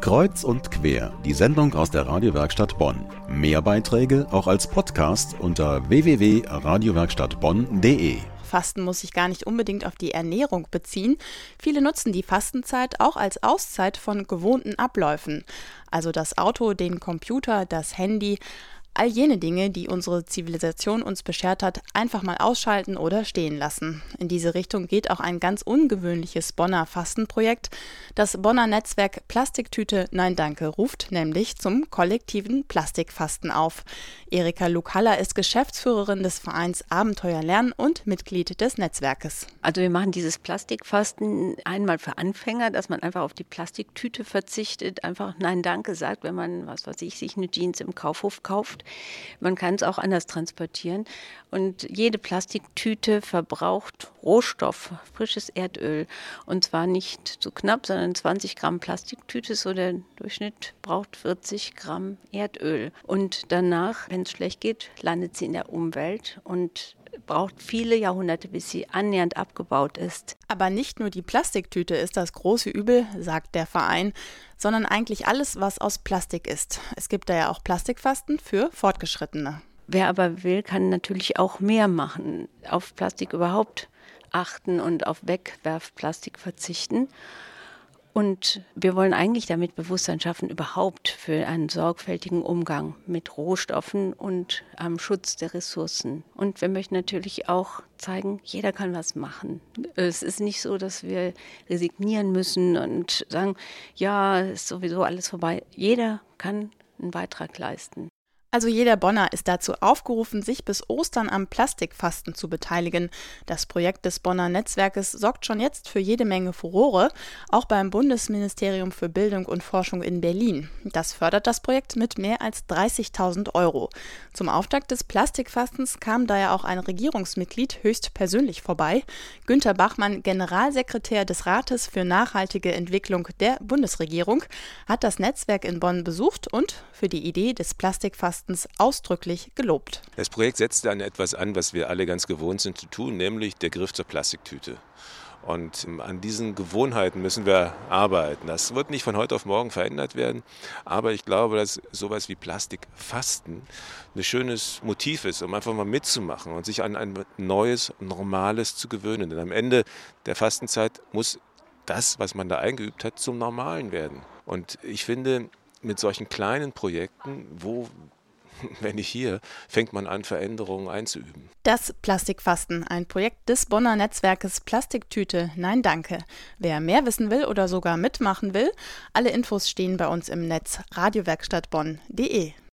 Kreuz und quer, die Sendung aus der Radiowerkstatt Bonn. Mehr Beiträge auch als Podcast unter www.radiowerkstattbonn.de. Fasten muss sich gar nicht unbedingt auf die Ernährung beziehen. Viele nutzen die Fastenzeit auch als Auszeit von gewohnten Abläufen. Also das Auto, den Computer, das Handy all jene Dinge, die unsere Zivilisation uns beschert hat, einfach mal ausschalten oder stehen lassen. In diese Richtung geht auch ein ganz ungewöhnliches Bonner Fastenprojekt. Das Bonner Netzwerk Plastiktüte Nein Danke ruft nämlich zum kollektiven Plastikfasten auf. Erika Lukalla ist Geschäftsführerin des Vereins Abenteuer Lernen und Mitglied des Netzwerkes. Also wir machen dieses Plastikfasten einmal für Anfänger, dass man einfach auf die Plastiktüte verzichtet, einfach Nein Danke sagt, wenn man, was weiß ich, sich eine Jeans im Kaufhof kauft. Man kann es auch anders transportieren. Und jede Plastiktüte verbraucht Rohstoff, frisches Erdöl. Und zwar nicht zu knapp, sondern 20 Gramm Plastiktüte, so der Durchschnitt braucht 40 Gramm Erdöl. Und danach, wenn es schlecht geht, landet sie in der Umwelt und braucht viele Jahrhunderte, bis sie annähernd abgebaut ist. Aber nicht nur die Plastiktüte ist das große Übel, sagt der Verein, sondern eigentlich alles, was aus Plastik ist. Es gibt da ja auch Plastikfasten für Fortgeschrittene. Wer aber will, kann natürlich auch mehr machen, auf Plastik überhaupt achten und auf Wegwerfplastik verzichten. Und wir wollen eigentlich damit Bewusstsein schaffen, überhaupt für einen sorgfältigen Umgang mit Rohstoffen und am Schutz der Ressourcen. Und wir möchten natürlich auch zeigen, jeder kann was machen. Es ist nicht so, dass wir resignieren müssen und sagen, ja, ist sowieso alles vorbei. Jeder kann einen Beitrag leisten. Also jeder Bonner ist dazu aufgerufen, sich bis Ostern am Plastikfasten zu beteiligen. Das Projekt des Bonner Netzwerkes sorgt schon jetzt für jede Menge Furore, auch beim Bundesministerium für Bildung und Forschung in Berlin. Das fördert das Projekt mit mehr als 30.000 Euro. Zum Auftakt des Plastikfastens kam daher auch ein Regierungsmitglied höchstpersönlich vorbei. Günter Bachmann, Generalsekretär des Rates für nachhaltige Entwicklung der Bundesregierung, hat das Netzwerk in Bonn besucht und für die Idee des Plastikfastens Carstens ausdrücklich gelobt. Das Projekt setzt an etwas an, was wir alle ganz gewohnt sind zu tun, nämlich der Griff zur Plastiktüte. Und ähm, an diesen Gewohnheiten müssen wir arbeiten. Das wird nicht von heute auf morgen verändert werden, aber ich glaube, dass sowas wie Plastikfasten ein schönes Motiv ist, um einfach mal mitzumachen und sich an ein neues, normales zu gewöhnen. Denn am Ende der Fastenzeit muss das, was man da eingeübt hat, zum Normalen werden. Und ich finde, mit solchen kleinen Projekten, wo wenn nicht hier, fängt man an, Veränderungen einzuüben. Das Plastikfasten, ein Projekt des Bonner Netzwerkes Plastiktüte. Nein, danke. Wer mehr wissen will oder sogar mitmachen will, alle Infos stehen bei uns im Netz radiowerkstattbonn.de.